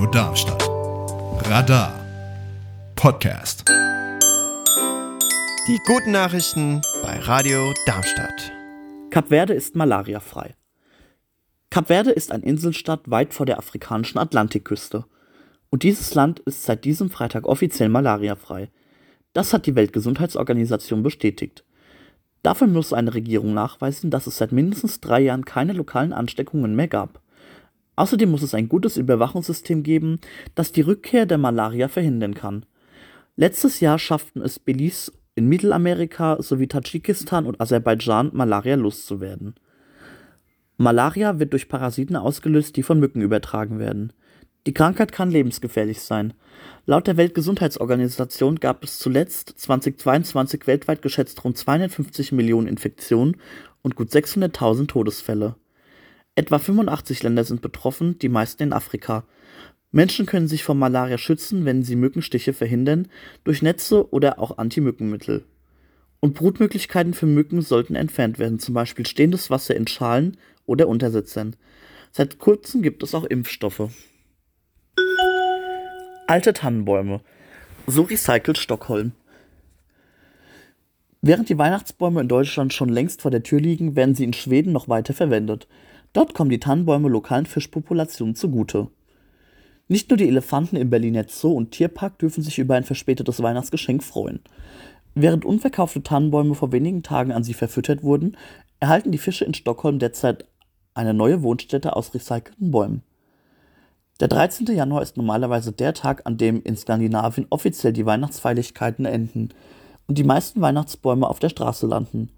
Radio Darmstadt. Radar Podcast. Die guten Nachrichten bei Radio Darmstadt. Kap Verde ist malariafrei. Kap Verde ist eine Inselstadt weit vor der afrikanischen Atlantikküste. Und dieses Land ist seit diesem Freitag offiziell malariafrei. Das hat die Weltgesundheitsorganisation bestätigt. Dafür muss eine Regierung nachweisen, dass es seit mindestens drei Jahren keine lokalen Ansteckungen mehr gab. Außerdem muss es ein gutes Überwachungssystem geben, das die Rückkehr der Malaria verhindern kann. Letztes Jahr schafften es Belize in Mittelamerika sowie Tadschikistan und Aserbaidschan Malaria loszuwerden. Malaria wird durch Parasiten ausgelöst, die von Mücken übertragen werden. Die Krankheit kann lebensgefährlich sein. Laut der Weltgesundheitsorganisation gab es zuletzt 2022 weltweit geschätzt rund 250 Millionen Infektionen und gut 600.000 Todesfälle. Etwa 85 Länder sind betroffen, die meisten in Afrika. Menschen können sich vor Malaria schützen, wenn sie Mückenstiche verhindern, durch Netze oder auch Anti-Mückenmittel. Und Brutmöglichkeiten für Mücken sollten entfernt werden, zum Beispiel stehendes Wasser in Schalen oder Untersitzern. Seit kurzem gibt es auch Impfstoffe. Alte Tannenbäume. So recycelt Stockholm. Während die Weihnachtsbäume in Deutschland schon längst vor der Tür liegen, werden sie in Schweden noch weiter verwendet. Dort kommen die Tannenbäume lokalen Fischpopulationen zugute. Nicht nur die Elefanten im Berliner Zoo und Tierpark dürfen sich über ein verspätetes Weihnachtsgeschenk freuen. Während unverkaufte Tannenbäume vor wenigen Tagen an sie verfüttert wurden, erhalten die Fische in Stockholm derzeit eine neue Wohnstätte aus recycelten Bäumen. Der 13. Januar ist normalerweise der Tag, an dem in Skandinavien offiziell die Weihnachtsfeierlichkeiten enden und die meisten Weihnachtsbäume auf der Straße landen.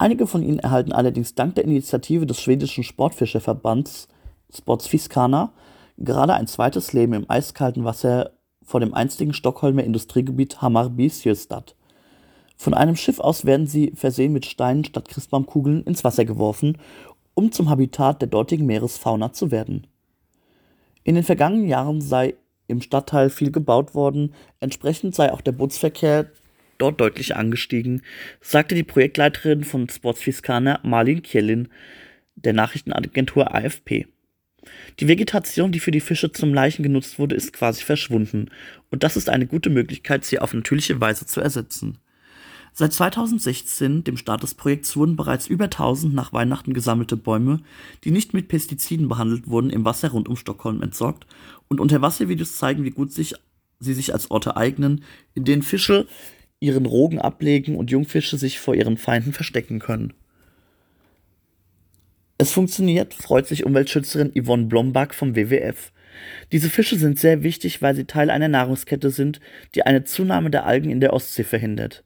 Einige von ihnen erhalten allerdings dank der Initiative des schwedischen Sportfischerverbands Sportsfiskana gerade ein zweites Leben im eiskalten Wasser vor dem einstigen Stockholmer Industriegebiet Hammarby Sjöstad. Von einem Schiff aus werden sie, versehen mit Steinen statt Christbaumkugeln, ins Wasser geworfen, um zum Habitat der dortigen Meeresfauna zu werden. In den vergangenen Jahren sei im Stadtteil viel gebaut worden, entsprechend sei auch der Bootsverkehr dort deutlich angestiegen, sagte die Projektleiterin von Sportsfiskaner Marlin Kjellin der Nachrichtenagentur AFP. Die Vegetation, die für die Fische zum Leichen genutzt wurde, ist quasi verschwunden, und das ist eine gute Möglichkeit, sie auf natürliche Weise zu ersetzen. Seit 2016, dem Start des Projekts, wurden bereits über 1000 nach Weihnachten gesammelte Bäume, die nicht mit Pestiziden behandelt wurden, im Wasser rund um Stockholm entsorgt und Unterwasservideos zeigen, wie gut sich, sie sich als Orte eignen, in denen Fische ihren Rogen ablegen und Jungfische sich vor ihren Feinden verstecken können. Es funktioniert, freut sich Umweltschützerin Yvonne Blombach vom WWF. Diese Fische sind sehr wichtig, weil sie Teil einer Nahrungskette sind, die eine Zunahme der Algen in der Ostsee verhindert.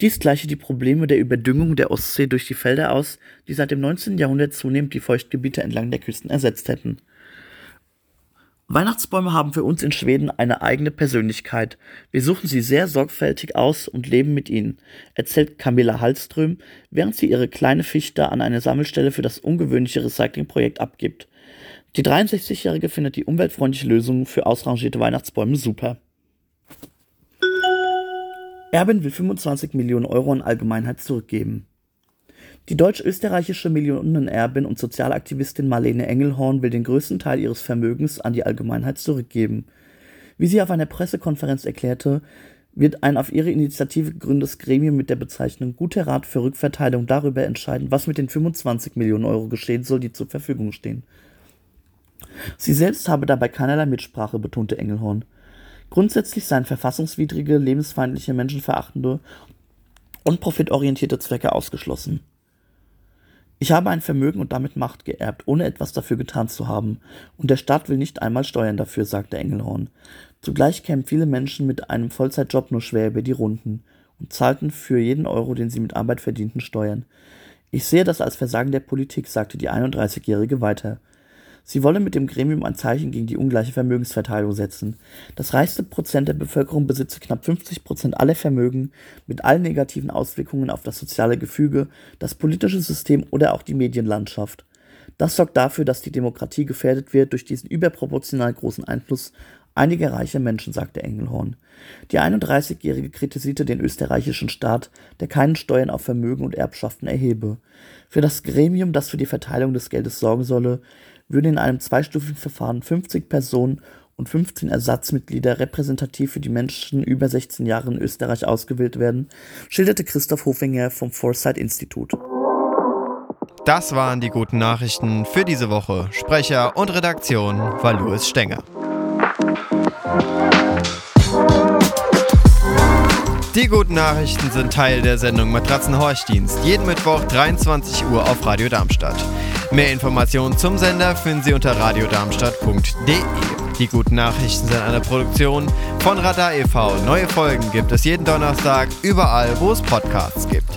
Dies gleiche die Probleme der Überdüngung der Ostsee durch die Felder aus, die seit dem 19. Jahrhundert zunehmend die Feuchtgebiete entlang der Küsten ersetzt hätten. Weihnachtsbäume haben für uns in Schweden eine eigene Persönlichkeit. Wir suchen sie sehr sorgfältig aus und leben mit ihnen, erzählt Camilla Hallström, während sie ihre kleine Fichte an eine Sammelstelle für das ungewöhnliche Recyclingprojekt abgibt. Die 63-Jährige findet die umweltfreundliche Lösung für ausrangierte Weihnachtsbäume super. Erbin will 25 Millionen Euro an Allgemeinheit zurückgeben. Die deutsch-österreichische Millionenerbin und Sozialaktivistin Marlene Engelhorn will den größten Teil ihres Vermögens an die Allgemeinheit zurückgeben. Wie sie auf einer Pressekonferenz erklärte, wird ein auf ihre Initiative gegründetes Gremium mit der Bezeichnung Guter Rat für Rückverteilung darüber entscheiden, was mit den 25 Millionen Euro geschehen soll, die zur Verfügung stehen. Sie selbst habe dabei keinerlei Mitsprache, betonte Engelhorn. Grundsätzlich seien verfassungswidrige, lebensfeindliche, menschenverachtende und profitorientierte Zwecke ausgeschlossen. Ich habe ein Vermögen und damit Macht geerbt, ohne etwas dafür getan zu haben, und der Staat will nicht einmal Steuern dafür, sagte Engelhorn. Zugleich kämen viele Menschen mit einem Vollzeitjob nur schwer über die Runden und zahlten für jeden Euro, den sie mit Arbeit verdienten, Steuern. Ich sehe das als Versagen der Politik, sagte die 31-Jährige weiter. Sie wolle mit dem Gremium ein Zeichen gegen die ungleiche Vermögensverteilung setzen. Das reichste Prozent der Bevölkerung besitze knapp 50 Prozent aller Vermögen mit allen negativen Auswirkungen auf das soziale Gefüge, das politische System oder auch die Medienlandschaft. Das sorgt dafür, dass die Demokratie gefährdet wird durch diesen überproportional großen Einfluss einiger reicher Menschen, sagte Engelhorn. Die 31-Jährige kritisierte den österreichischen Staat, der keinen Steuern auf Vermögen und Erbschaften erhebe. Für das Gremium, das für die Verteilung des Geldes sorgen solle, würden in einem zweistufigen Verfahren 50 Personen und 15 Ersatzmitglieder repräsentativ für die Menschen über 16 Jahre in Österreich ausgewählt werden, schilderte Christoph Hofinger vom Foresight Institut. Das waren die guten Nachrichten für diese Woche. Sprecher und Redaktion war Louis Stenger. Die guten Nachrichten sind Teil der Sendung Matratzenhorchdienst, jeden Mittwoch 23 Uhr auf Radio Darmstadt. Mehr Informationen zum Sender finden Sie unter radiodarmstadt.de. Die guten Nachrichten sind eine Produktion von Radar e.V. Neue Folgen gibt es jeden Donnerstag überall, wo es Podcasts gibt.